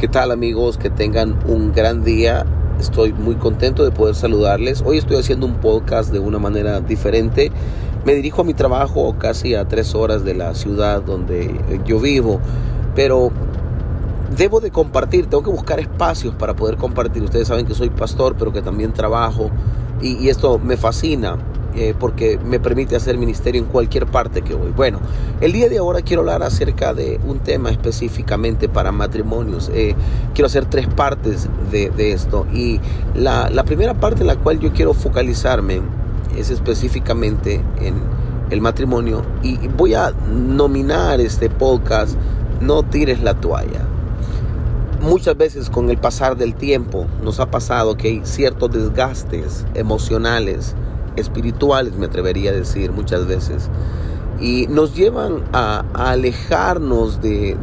¿Qué tal amigos? Que tengan un gran día. Estoy muy contento de poder saludarles. Hoy estoy haciendo un podcast de una manera diferente. Me dirijo a mi trabajo casi a tres horas de la ciudad donde yo vivo, pero debo de compartir, tengo que buscar espacios para poder compartir. Ustedes saben que soy pastor, pero que también trabajo y, y esto me fascina. Eh, porque me permite hacer ministerio en cualquier parte que voy. Bueno, el día de ahora quiero hablar acerca de un tema específicamente para matrimonios. Eh, quiero hacer tres partes de, esto y la, la, primera parte en la cual yo quiero focalizarme es específicamente en el matrimonio y voy a nominar este podcast No tires la toalla muchas veces con el pasar del tiempo nos ha pasado que hay ciertos desgastes emocionales espirituales, me atrevería a decir muchas veces, y nos llevan a, alejarnos de,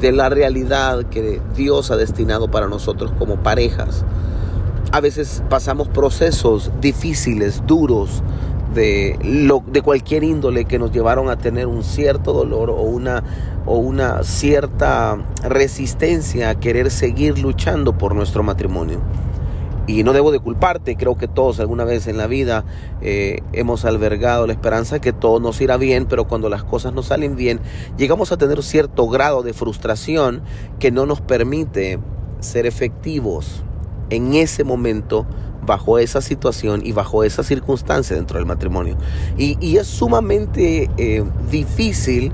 de, la realidad que Dios ha destinado para nosotros como parejas. A veces pasamos procesos difíciles, duros, de, lo, de cualquier índole que nos llevaron a tener un cierto dolor o una, o una cierta resistencia a querer seguir luchando por nuestro matrimonio. Y no debo de culparte, creo que todos alguna vez en la vida eh, hemos albergado la esperanza que todo nos irá bien, pero cuando las cosas no salen bien, llegamos a tener cierto grado de frustración que no nos permite ser efectivos en ese momento bajo esa situación y bajo esa circunstancia dentro del matrimonio. Y, es sumamente eh, difícil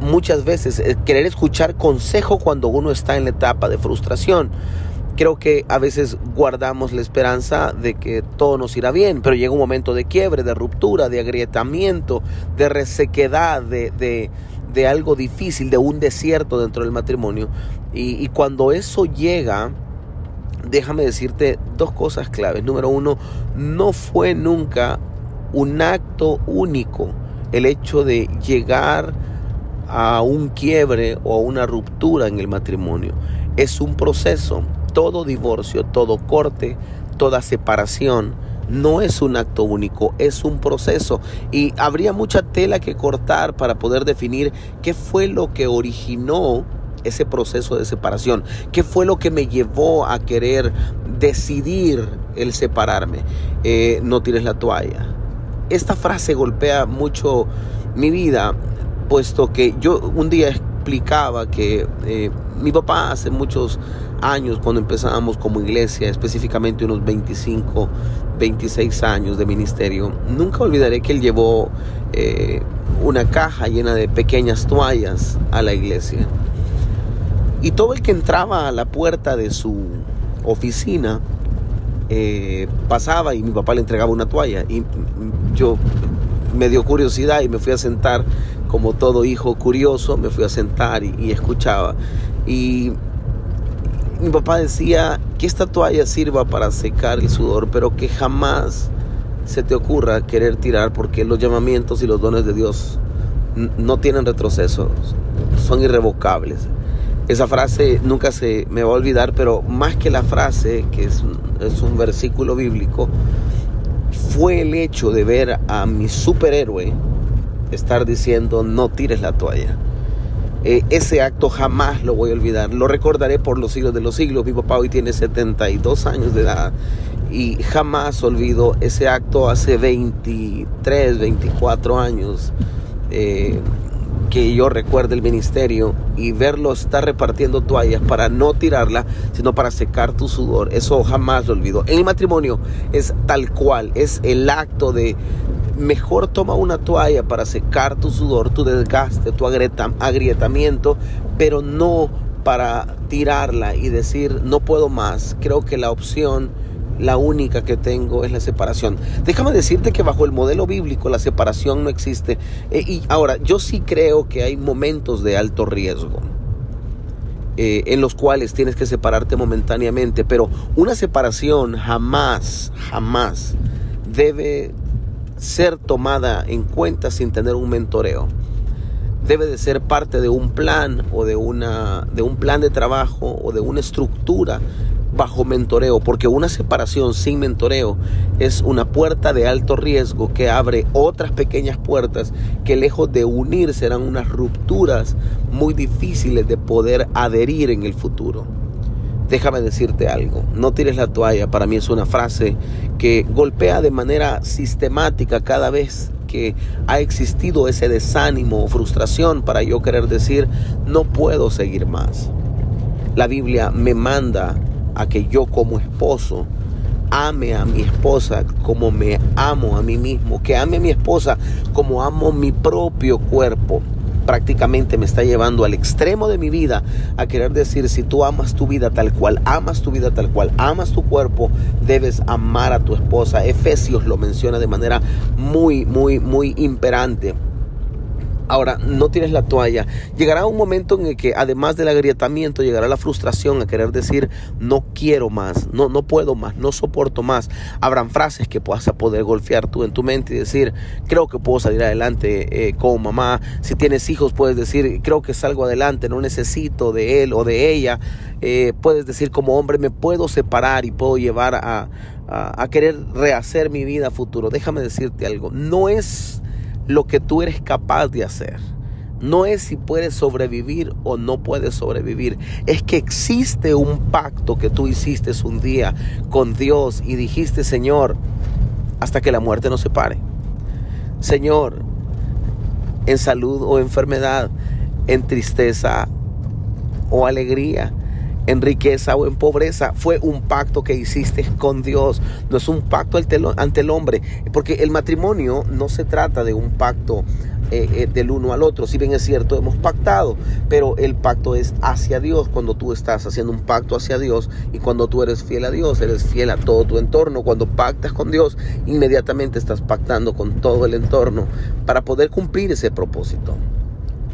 muchas veces eh, querer escuchar consejo cuando uno está en la etapa de frustración creo que a veces guardamos la esperanza de que todo nos irá bien, pero llega un momento de quiebre, de ruptura, de agrietamiento, de resequedad, de, de, algo difícil, de un desierto dentro del matrimonio. Y, y cuando eso llega, déjame decirte dos cosas claves. Número uno, no fue nunca un acto único el hecho de llegar a un quiebre o a una ruptura en el matrimonio. Es un proceso todo divorcio, todo corte, toda separación no es un acto único, es un proceso. Y habría mucha tela que cortar para poder definir qué fue lo que originó ese proceso de separación, qué fue lo que me llevó a querer decidir el separarme. Eh, no tires la toalla. Esta frase golpea mucho mi vida, puesto que yo un día explicaba que eh, mi papá hace muchos años cuando empezábamos como iglesia, específicamente unos 25, 26 años de ministerio, nunca olvidaré que él llevó eh, una caja llena de pequeñas toallas a la iglesia. Y todo el que entraba a la puerta de su oficina eh, pasaba y mi papá le entregaba una toalla. Y yo me dio curiosidad y me fui a sentar como todo hijo curioso, me fui a sentar y, escuchaba. Y mi papá decía que esta toalla sirva para secar el sudor, pero que jamás se te ocurra querer tirar porque los llamamientos y los dones de Dios no tienen retroceso, son irrevocables. Esa frase nunca se me va a olvidar, pero más que la frase, que es es un versículo bíblico, fue el hecho de ver a mi superhéroe estar diciendo no tires la toalla. Eh, ese acto jamás lo voy a olvidar. Lo recordaré por los siglos de los siglos. Mi papá hoy tiene 72 años de edad y jamás olvido ese acto hace 23, 24 años. Eh, que yo recuerde el ministerio y verlo estar repartiendo toallas para no tirarla, sino para secar tu sudor. Eso jamás lo olvido. El matrimonio es tal cual, es el acto de mejor toma una toalla para secar tu sudor, tu desgaste, tu agrietamiento, pero no para tirarla y decir no puedo más. Creo que la opción, la única que tengo es la separación. Déjame decirte que bajo el modelo bíblico la separación no existe. Eh, y ahora, yo sí creo que hay momentos de alto riesgo. Eh, en los cuales tienes que separarte momentáneamente, pero una separación jamás, jamás debe ser tomada en cuenta sin tener un mentoreo. Debe de ser parte de un plan o de, una, de un plan de trabajo o de una estructura bajo mentoreo, porque una separación sin mentoreo es una puerta de alto riesgo que abre otras pequeñas puertas que lejos de unir serán unas rupturas muy difíciles de poder adherir en el futuro. Déjame decirte algo, no tires la toalla, para mí es una frase que golpea de manera sistemática cada vez que ha existido ese desánimo o frustración para yo querer decir, no puedo seguir más. La Biblia me manda a que yo como esposo ame a mi esposa como me amo a mí mismo, que ame a mi esposa como amo mi propio cuerpo. Prácticamente me está llevando al extremo de mi vida a querer decir, si tú amas tu vida tal cual, amas tu vida tal cual, amas tu cuerpo, debes amar a tu esposa. Efesios lo menciona de manera muy, muy, muy imperante. Ahora, no tienes la toalla. Llegará un momento en el que además del agrietamiento llegará la frustración a querer decir no quiero más, no, no puedo más, no soporto más. Habrán frases que puedas poder golpear tú en tu mente y decir creo que puedo salir adelante eh, como mamá. Si tienes hijos puedes decir creo que salgo adelante, no necesito de él o de ella. Eh, puedes decir como hombre me puedo separar y puedo llevar a, a, a querer rehacer mi vida futuro. Déjame decirte algo, no es lo que tú eres capaz de hacer. No es si puedes sobrevivir o no puedes sobrevivir. Es que existe un pacto que tú hiciste un día con Dios y dijiste, Señor, hasta que la muerte nos separe. Señor, en salud o enfermedad, en tristeza o alegría, en riqueza o en pobreza. Fue un pacto que hiciste con Dios. No es un pacto ante el hombre. Porque el matrimonio no se trata de un pacto eh, eh, del uno al otro. Si bien es cierto, hemos pactado, pero el pacto es hacia Dios. Cuando tú estás haciendo un pacto hacia Dios y cuando tú eres fiel a Dios, eres fiel a todo tu entorno. Cuando pactas con Dios, inmediatamente estás pactando con todo el entorno para poder cumplir ese propósito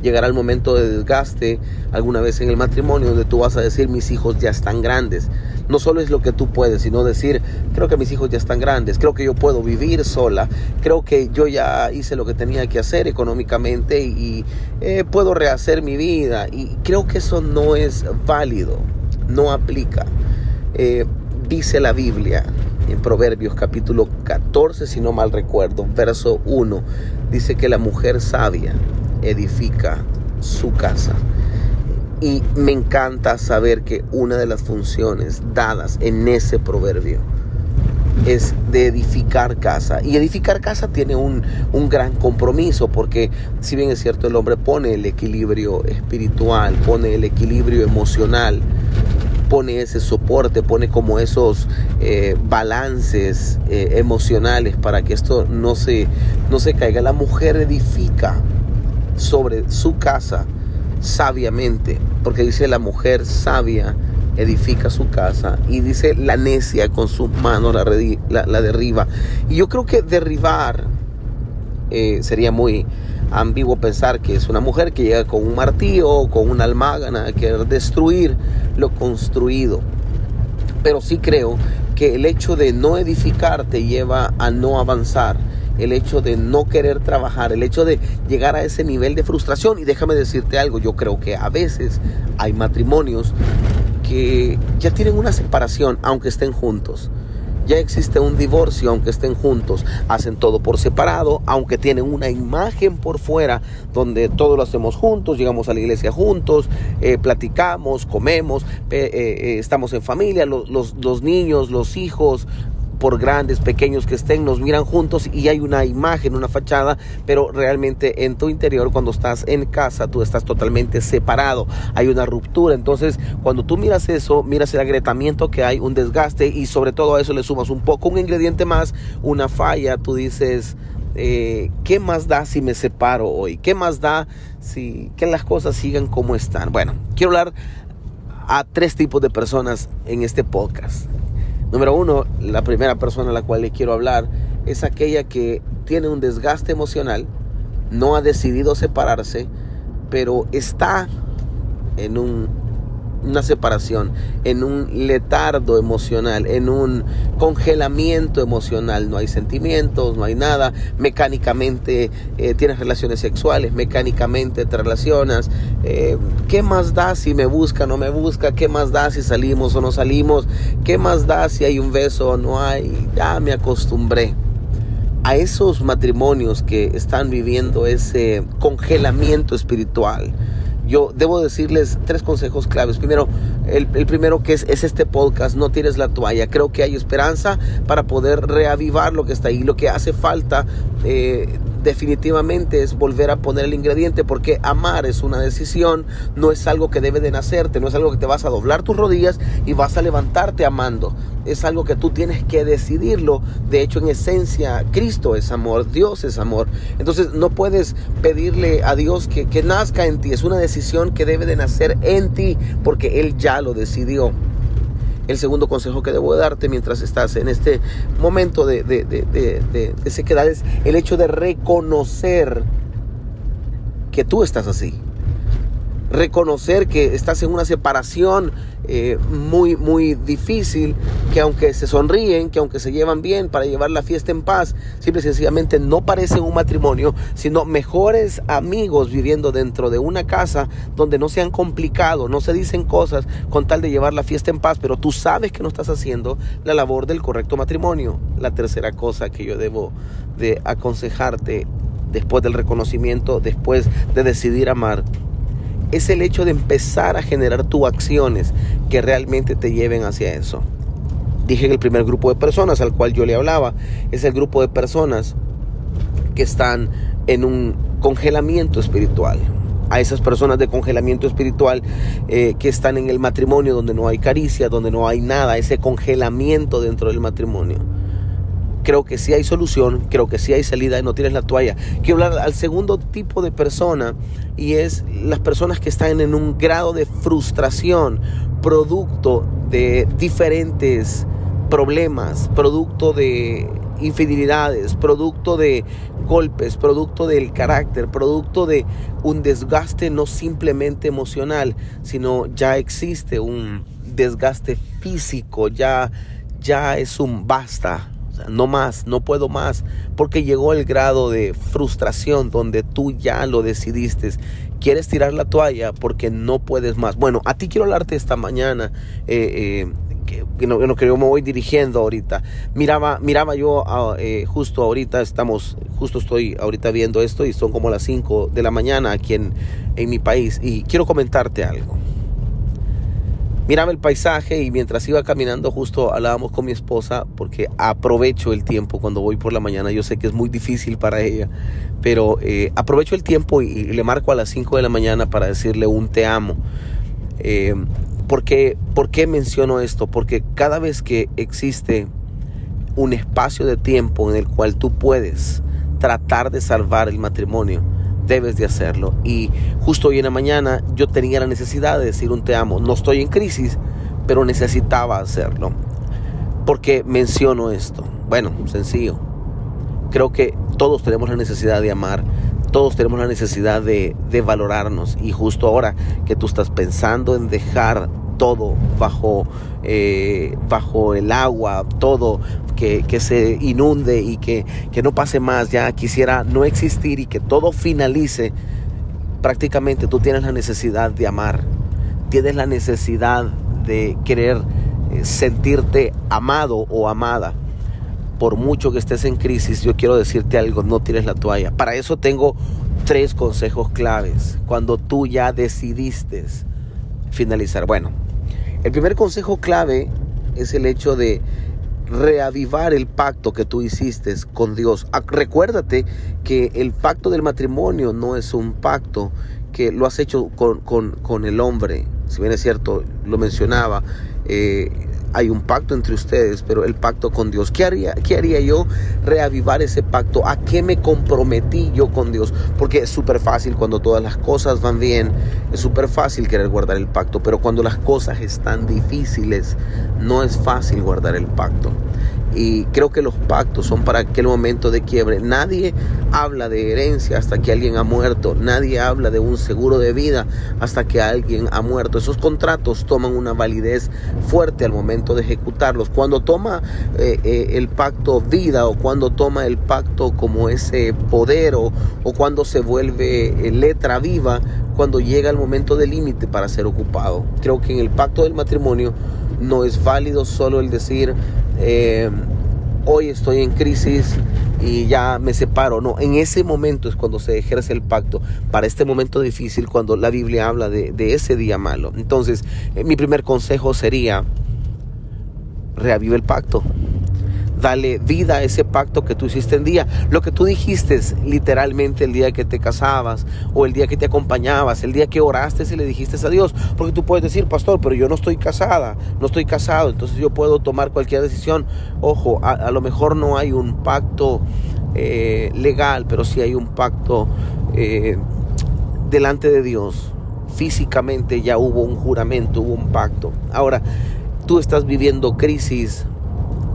llegará el momento de desgaste alguna vez en el matrimonio donde tú vas a decir mis hijos ya están grandes. No solo es lo que tú puedes, sino decir creo que mis hijos ya están grandes, creo que yo puedo vivir sola, creo que yo ya hice lo que tenía que hacer económicamente y, eh, puedo rehacer mi vida. Y creo que eso no es válido, no aplica. Eh, dice la Biblia en Proverbios capítulo 14, si no mal recuerdo, verso 1, dice que la mujer sabia edifica su casa. Y me encanta saber que una de las funciones dadas en ese proverbio es de edificar casa. Y edificar casa tiene un, un, gran compromiso porque si bien es cierto el hombre pone el equilibrio espiritual, pone el equilibrio emocional, pone ese soporte, pone como esos eh, balances eh, emocionales para que esto no se, no se caiga. La mujer edifica sobre su casa sabiamente, porque dice la mujer sabia edifica su casa y dice la necia con sus manos la, derriba. Y yo creo que derribar eh, sería muy ambiguo pensar que es una mujer que llega con un martillo o con una almágana a querer destruir lo construido. Pero sí creo que el hecho de no edificar te lleva a no avanzar el hecho de no querer trabajar, el hecho de llegar a ese nivel de frustración. Y déjame decirte algo, yo creo que a veces hay matrimonios que ya tienen una separación aunque estén juntos. Ya existe un divorcio aunque estén juntos. Hacen todo por separado, aunque tienen una imagen por fuera donde todo lo hacemos juntos, llegamos a la iglesia juntos, eh, platicamos, comemos, eh, eh, estamos en familia, los, los niños, los hijos, por grandes, pequeños que estén, nos miran juntos y hay una imagen, una fachada, pero realmente en tu interior, cuando estás en casa, tú estás totalmente separado, hay una ruptura. Entonces, cuando tú miras eso, miras el agrietamiento que hay, un desgaste y sobre todo a eso le sumas un poco, un ingrediente más, una falla, tú dices, eh, ¿qué más da si me separo hoy? ¿Qué más da si que las cosas sigan como están? Bueno, quiero hablar a tres tipos de personas en este podcast. Número uno, la primera persona a la cual le quiero hablar es aquella que tiene un desgaste emocional, no ha decidido separarse, pero está en un una separación, en un letardo emocional, en un congelamiento emocional. No hay sentimientos, no hay nada. Mecánicamente eh, tienes relaciones sexuales, mecánicamente te relacionas. Eh, ¿Qué más da si me busca o no me busca? ¿Qué más da si salimos o no salimos? ¿Qué más da si hay un beso o no hay? Ya me acostumbré a esos matrimonios que están viviendo ese congelamiento espiritual yo debo decirles tres consejos claves. Primero, el, primero que es, es, este podcast, no tires la toalla. Creo que hay esperanza para poder reavivar lo que está ahí. Lo que hace falta eh, definitivamente es volver a poner el ingrediente porque amar es una decisión, no es algo que debe de nacerte, no es algo que te vas a doblar tus rodillas y vas a levantarte amando. Es algo que tú tienes que decidirlo. De hecho, en esencia, Cristo es amor, Dios es amor. Entonces no puedes pedirle a Dios que, que nazca en ti. Es una decisión que debe de nacer en ti porque Él ya lo decidió el segundo consejo que debo darte mientras estás en este momento de, de, de, sequedad es el hecho de reconocer que tú estás así reconocer que estás en una separación eh, muy, muy difícil, que aunque se sonríen, que aunque se llevan bien para llevar la fiesta en paz, simple y sencillamente no parecen un matrimonio, sino mejores amigos viviendo dentro de una casa donde no se han complicado, no se dicen cosas con tal de llevar la fiesta en paz, pero tú sabes que no estás haciendo la labor del correcto matrimonio. La tercera cosa que yo debo de aconsejarte después del reconocimiento, después de decidir amar, es el hecho de empezar a generar tus acciones que realmente te lleven hacia eso. Dije que el primer grupo de personas al cual yo le hablaba es el grupo de personas que están en un congelamiento espiritual. A esas personas de congelamiento espiritual eh, que están en el matrimonio donde no hay caricia, donde no hay nada, ese congelamiento dentro del matrimonio creo que sí hay solución, creo que sí hay salida y no tienes la toalla. Quiero hablar al segundo tipo de persona y es las personas que están en un grado de frustración producto de diferentes problemas, producto de infidelidades, producto de golpes, producto del carácter, producto de un desgaste no simplemente emocional, sino ya existe un desgaste físico, ya ya es un basta, no más, no puedo más, porque llegó el grado de frustración donde tú ya lo decidiste. Quieres tirar la toalla porque no puedes más. Bueno, a ti quiero hablarte esta mañana. Eh, eh, que, no, que yo me voy dirigiendo ahorita. Miraba, miraba yo ah, eh, justo ahorita, estamos, justo estoy ahorita viendo esto y son como las 5 de la mañana aquí en, en mi país y quiero comentarte algo miraba el paisaje y mientras iba caminando justo hablábamos con mi esposa porque aprovecho el tiempo cuando voy por la mañana. Yo sé que es muy difícil para ella, pero eh, aprovecho el tiempo y, le marco a las 5 de la mañana para decirle un te amo. Eh, porque, ¿Por qué menciono esto? Porque cada vez que existe un espacio de tiempo en el cual tú puedes tratar de salvar el matrimonio, debes de hacerlo. Y justo hoy en la mañana yo tenía la necesidad de decir un te amo. No estoy en crisis, pero necesitaba hacerlo. porque menciono esto? Bueno, sencillo. Creo que todos tenemos la necesidad de amar, todos tenemos la necesidad de, de valorarnos. Y justo ahora que tú estás pensando en dejar todo bajo, eh, bajo el agua, todo que, se inunde y que, que no pase más, ya quisiera no existir y que todo finalice, prácticamente tú tienes la necesidad de amar, tienes la necesidad de querer eh, sentirte amado o amada. Por mucho que estés en crisis, yo quiero decirte algo, no tires la toalla. Para eso tengo tres consejos claves. Cuando tú ya decidiste finalizar. Bueno, el primer consejo clave es el hecho de reavivar el pacto que tú hiciste con Dios. Recuérdate que el pacto del matrimonio no es un pacto que lo has hecho con, con, el hombre. Si bien es cierto, lo mencionaba, eh, hay un pacto entre ustedes, pero el pacto con Dios. ¿Qué haría, ¿Qué haría yo? Reavivar ese pacto. ¿A qué me comprometí yo con Dios? Porque es súper fácil cuando todas las cosas van bien, es súper fácil querer guardar el pacto, pero cuando las cosas están difíciles, no es fácil guardar el pacto. Y creo que los pactos son para aquel momento de quiebre. Nadie habla de herencia hasta que alguien ha muerto. Nadie habla de un seguro de vida hasta que alguien ha muerto. Esos contratos toman una validez fuerte al momento de ejecutarlos. Cuando toma eh, eh, el pacto vida o cuando toma el pacto como ese poder o, o cuando se vuelve eh, letra viva, cuando llega el momento de límite para ser ocupado. Creo que en el pacto del matrimonio no es válido solo el decir, eh, hoy estoy en crisis y ya me separo. No, en ese momento es cuando se ejerce el pacto. Para este momento difícil, cuando la Biblia habla de, ese día malo. Entonces, eh, mi primer consejo sería, reavive el pacto dale vida a ese pacto que tú hiciste en día. Lo que tú dijiste literalmente el día que te casabas o el día que te acompañabas, el día que oraste y le dijiste a Dios. Porque tú puedes decir, pastor, pero yo no estoy casada, no estoy casado, entonces yo puedo tomar cualquier decisión. Ojo, a, lo mejor no hay un pacto eh, legal, pero sí hay un pacto eh, delante de Dios. Físicamente ya hubo un juramento, hubo un pacto. Ahora, tú estás viviendo crisis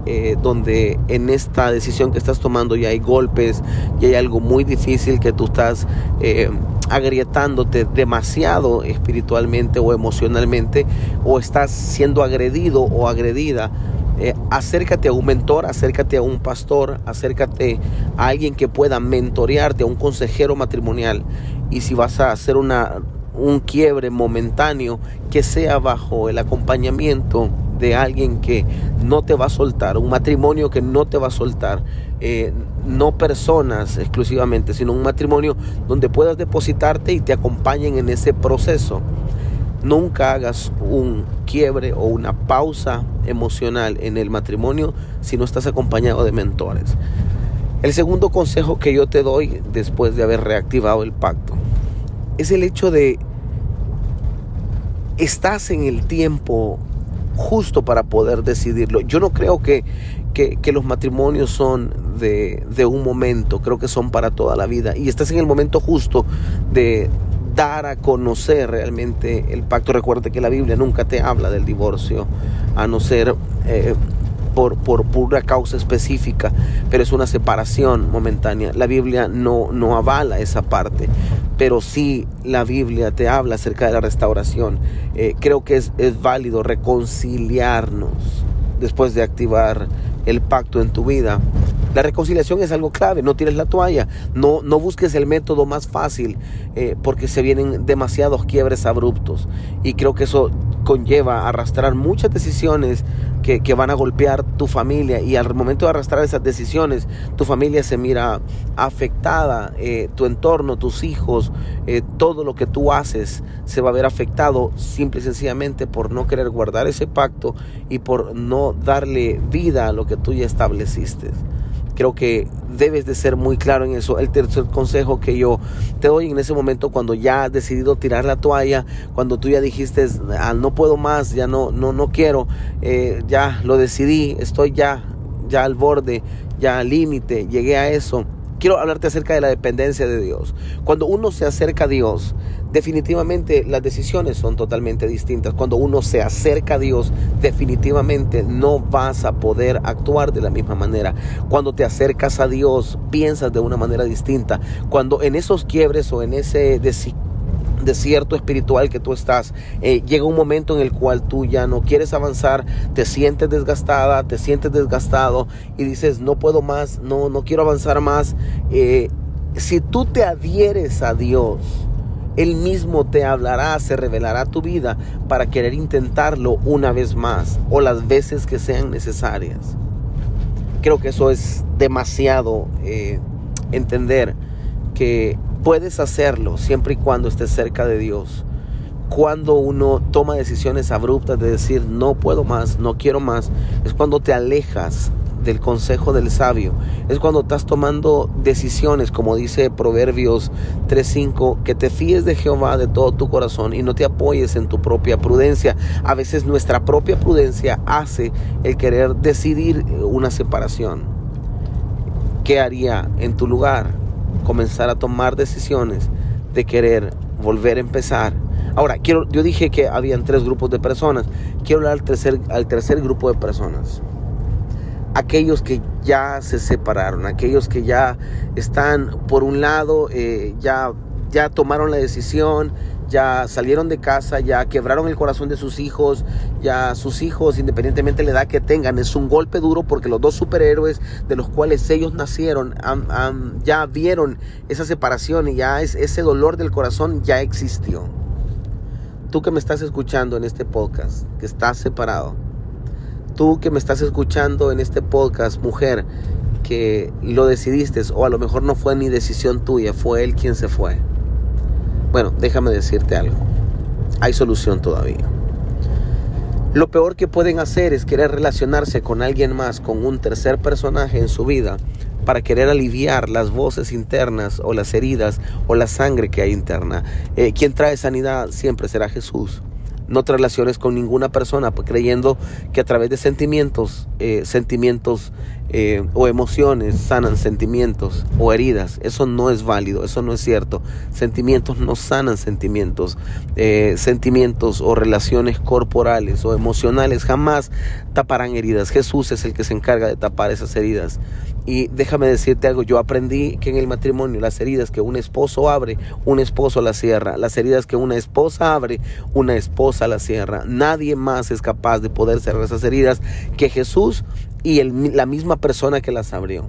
eh, donde en esta decisión que estás tomando ya hay golpes, y hay algo muy difícil que tú estás eh, agrietándote demasiado espiritualmente o emocionalmente, o estás siendo agredido o agredida. Eh, acércate a un mentor, acércate a un pastor, acércate a alguien que pueda mentorearte, a un consejero matrimonial. Y si vas a hacer una, un quiebre momentáneo, que sea bajo el acompañamiento de alguien que no te va a soltar, un matrimonio que no te va a soltar, eh, no personas exclusivamente, sino un matrimonio donde puedas depositarte y te acompañen en ese proceso. Nunca hagas un quiebre o una pausa emocional en el matrimonio si no estás acompañado de mentores. El segundo consejo que yo te doy después de haber reactivado el pacto es el hecho de estás en el tiempo justo para poder decidirlo. Yo no creo que, que, los matrimonios son de, de, un momento, creo que son para toda la vida. Y estás en el momento justo de dar a conocer realmente el pacto. Recuerda que la Biblia nunca te habla del divorcio, a no ser... Eh, por, pura causa específica, pero es una separación momentánea. La Biblia no, avala esa parte, pero sí la Biblia te habla acerca de la restauración. Eh, creo que es, es válido reconciliarnos después de activar el pacto en tu vida. La reconciliación es algo clave, no tires la toalla, no, no busques el método más fácil eh, porque se vienen demasiados quiebres abruptos y creo que eso conlleva arrastrar muchas decisiones que, van a golpear tu familia y al momento de arrastrar esas decisiones tu familia se mira afectada, eh, tu entorno, tus hijos, eh, todo lo que tú haces se va a ver afectado simple y sencillamente por no querer guardar ese pacto y por no darle vida a lo que tú ya estableciste. Creo que debes de ser muy claro en eso. El tercer consejo que yo te doy en ese momento cuando ya has decidido tirar la toalla, cuando tú ya dijiste, ah, no puedo más, ya no, no, no quiero, eh, ya lo decidí, estoy ya, ya al borde, ya al límite, llegué a eso quiero hablarte acerca de la dependencia de Dios. Cuando uno se acerca a Dios, definitivamente las decisiones son totalmente distintas. Cuando uno se acerca a Dios, definitivamente no vas a poder actuar de la misma manera. Cuando te acercas a Dios, piensas de una manera distinta. Cuando en esos quiebres o en ese desierto espiritual que tú estás, eh, llega un momento en el cual tú ya no quieres avanzar, te sientes desgastada, te sientes desgastado y dices, no puedo más, no, no quiero avanzar más. Eh, si tú te adhieres a Dios, Él mismo te hablará, se revelará tu vida para querer intentarlo una vez más o las veces que sean necesarias. Creo que eso es demasiado eh, entender que puedes hacerlo siempre y cuando estés cerca de Dios. Cuando uno toma decisiones abruptas de decir no puedo más, no quiero más, es cuando te alejas del consejo del sabio. Es cuando estás tomando decisiones, como dice Proverbios 3:5, que te fíes de Jehová de todo tu corazón y no te apoyes en tu propia prudencia. A veces nuestra propia prudencia hace el querer decidir una separación. ¿Qué haría en tu lugar? Comenzar a tomar decisiones de querer volver a empezar. Ahora, quiero, yo dije que habían tres grupos de personas. Quiero hablar al tercer, al tercer grupo de personas. aquellos que ya se separaron, aquellos que ya están por un lado, eh, ya, ya tomaron la decisión, ya salieron de casa, ya quebraron el corazón de sus hijos, ya sus hijos, independientemente de la edad que tengan, es un golpe duro porque los dos superhéroes de los cuales ellos nacieron ya vieron esa separación y ya es, ese dolor del corazón ya existió. Tú que me estás escuchando en este podcast, que estás separado, tú que me estás escuchando en este podcast, mujer, que lo decidiste o a lo mejor no fue ni decisión tuya, fue él quien se fue bueno, déjame decirte algo. Hay solución todavía. Lo peor que pueden hacer es querer relacionarse con alguien más, con un tercer personaje en su vida, para querer aliviar las voces internas o las heridas o la sangre que hay interna. Eh, quien trae sanidad siempre será Jesús. No te relaciones con ninguna persona creyendo que a través de sentimientos, eh, sentimientos eh, o emociones sanan sentimientos o heridas. Eso no es válido, eso no es cierto. Sentimientos no sanan sentimientos. Eh, sentimientos o relaciones corporales o emocionales jamás taparán heridas. Jesús es el que se encarga de tapar esas heridas. Y déjame decirte algo, yo aprendí que en el matrimonio las heridas que un esposo abre, un esposo las cierra. Las heridas que una esposa abre, una esposa las cierra. Nadie más es capaz de poder cerrar esas heridas que Jesús y la misma persona que las abrió.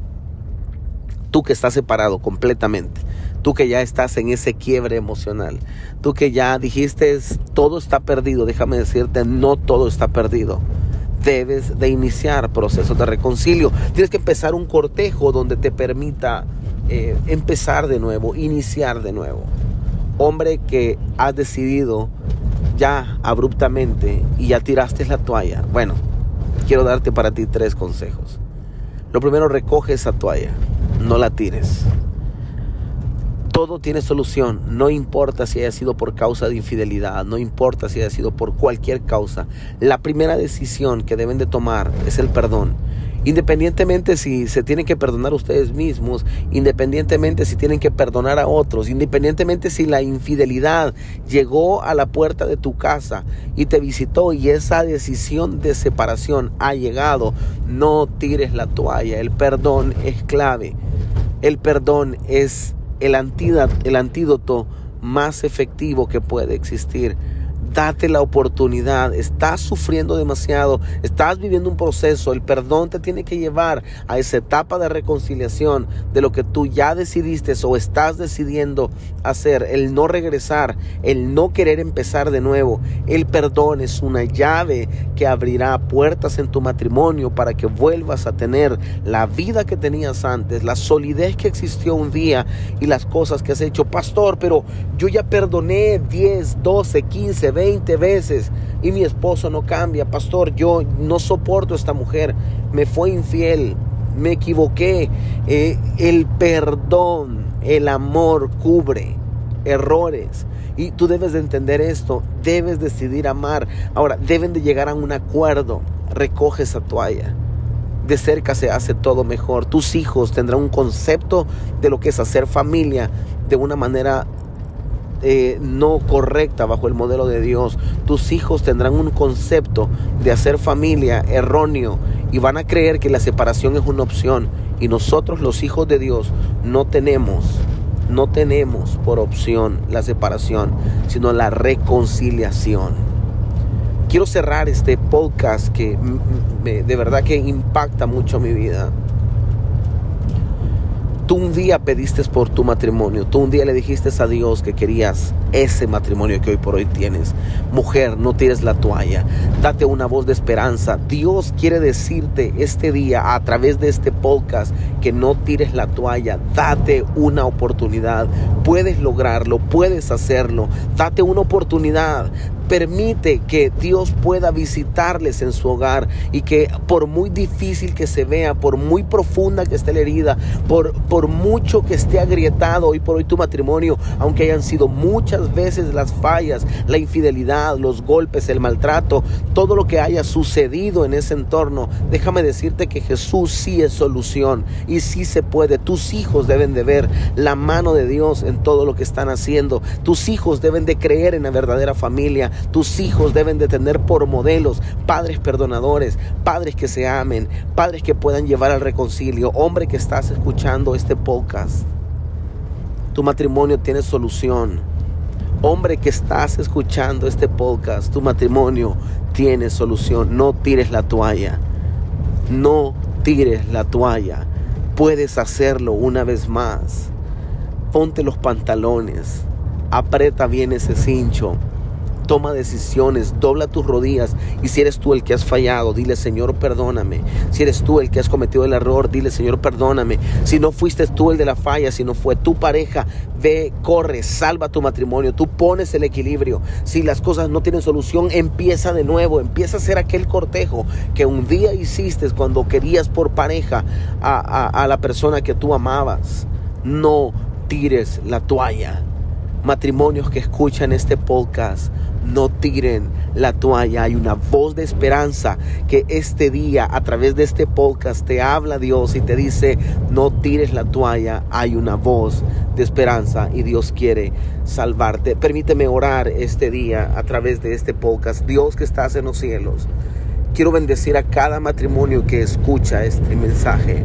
Tú que estás separado completamente, tú que ya estás en ese quiebre emocional, tú que ya dijiste todo está perdido, déjame decirte, no todo está perdido debes de iniciar procesos de reconcilio. Tienes que empezar un cortejo donde te permita eh, empezar de nuevo, iniciar de nuevo. Hombre que has decidido ya abruptamente y ya tiraste la toalla. Bueno, quiero darte para ti tres consejos. Lo primero, recoge esa toalla, no la tires. Todo tiene solución, no importa si haya sido por causa de infidelidad, no importa si haya sido por cualquier causa. La primera decisión que deben de tomar es el perdón. Independientemente si se tienen que perdonar ustedes mismos, independientemente si tienen que perdonar a otros, independientemente si la infidelidad llegó a la puerta de tu casa y te visitó y esa decisión de separación ha llegado, no tires la toalla. El perdón es clave. El perdón es el antídoto, el antídoto más efectivo que puede existir date la oportunidad. Estás sufriendo demasiado, estás viviendo un proceso. El perdón te tiene que llevar a esa etapa de reconciliación de lo que tú ya decidiste o estás decidiendo hacer. El no regresar, el no querer empezar de nuevo. El perdón es una llave que abrirá puertas en tu matrimonio para que vuelvas a tener la vida que tenías antes, la solidez que existió un día y las cosas que has hecho. Pastor, pero yo ya perdoné 10, 12, 15, 20 20 veces y mi esposo no cambia. Pastor, yo no soporto esta mujer. Me fue infiel, me equivoqué. Eh, el perdón, el amor cubre errores. Y tú debes de entender esto, debes decidir amar. Ahora, deben de llegar a un acuerdo. Recoge esa toalla. De cerca se hace todo mejor. Tus hijos tendrán un concepto de lo que es hacer familia de una manera eh, no correcta bajo el modelo de Dios. Tus hijos tendrán un concepto de hacer familia erróneo y van a creer que la separación es una opción. Y nosotros los hijos de Dios no tenemos, no tenemos por opción la separación, sino la reconciliación. Quiero cerrar este podcast que de verdad que impacta mucho mi vida Tú un día pediste por tu matrimonio, tú un día le dijiste a Dios que querías ese matrimonio que hoy por hoy tienes. Mujer, no tires la toalla, date una voz de esperanza. Dios quiere decirte este día a través de este podcast que no tires la toalla, date una oportunidad. Puedes lograrlo, puedes hacerlo, date una oportunidad permite que Dios pueda visitarles en su hogar y que por muy difícil que se vea, por muy profunda que esté la herida, por, por mucho que esté agrietado hoy por hoy tu matrimonio, aunque hayan sido muchas veces las fallas, la infidelidad, los golpes, el maltrato, todo lo que haya sucedido en ese entorno, déjame decirte que Jesús sí es solución y sí se puede. Tus hijos deben de ver la mano de Dios en todo lo que están haciendo. Tus hijos deben de creer en la verdadera familia Tus hijos deben de tener por modelos padres perdonadores, padres que se amen, padres que puedan llevar al reconcilio. Hombre que estás escuchando este podcast, tu matrimonio tiene solución. Hombre que estás escuchando este podcast, tu matrimonio tiene solución. No tires la toalla. No tires la toalla. Puedes hacerlo una vez más. Ponte los pantalones. Aprieta bien ese cincho toma decisiones, dobla tus rodillas y si eres tú el que has fallado, dile Señor, perdóname. Si eres tú el que has cometido el error, dile Señor, perdóname. Si no fuiste tú el de la falla, si no fue tu pareja, ve, corre, salva tu matrimonio, tú pones el equilibrio. Si las cosas no tienen solución, empieza de nuevo, empieza a hacer aquel cortejo que un día hiciste cuando querías por pareja a, a la persona que tú amabas. No tires la toalla matrimonios que escuchan este podcast, no tiren la toalla. Hay una voz de esperanza que este día a través de este podcast te habla Dios y te dice, no tires la toalla. Hay una voz de esperanza y Dios quiere salvarte. Permíteme orar este día a través de este podcast. Dios que estás en los cielos. Quiero bendecir a cada matrimonio que escucha este mensaje.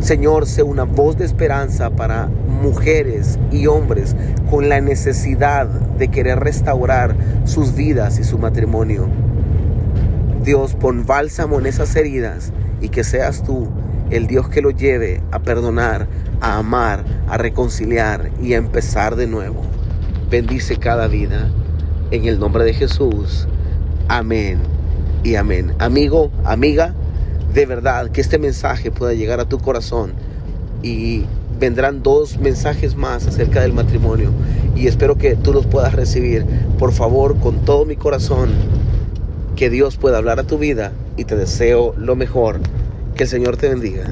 Señor, sé una voz de esperanza para mujeres y hombres con la necesidad de querer restaurar sus vidas y su matrimonio. Dios, pon bálsamo en esas heridas y que seas tú el Dios que lo lleve a perdonar, a amar, a reconciliar y a empezar de nuevo. Bendice cada vida en el nombre de Jesús. Amén y amén. Amigo, amiga, de verdad que este mensaje pueda llegar a tu corazón y vendrán dos mensajes más acerca del matrimonio y espero que tú los puedas recibir. Por favor, con todo mi corazón, que Dios pueda hablar a tu vida y te deseo lo mejor. Que el Señor te bendiga.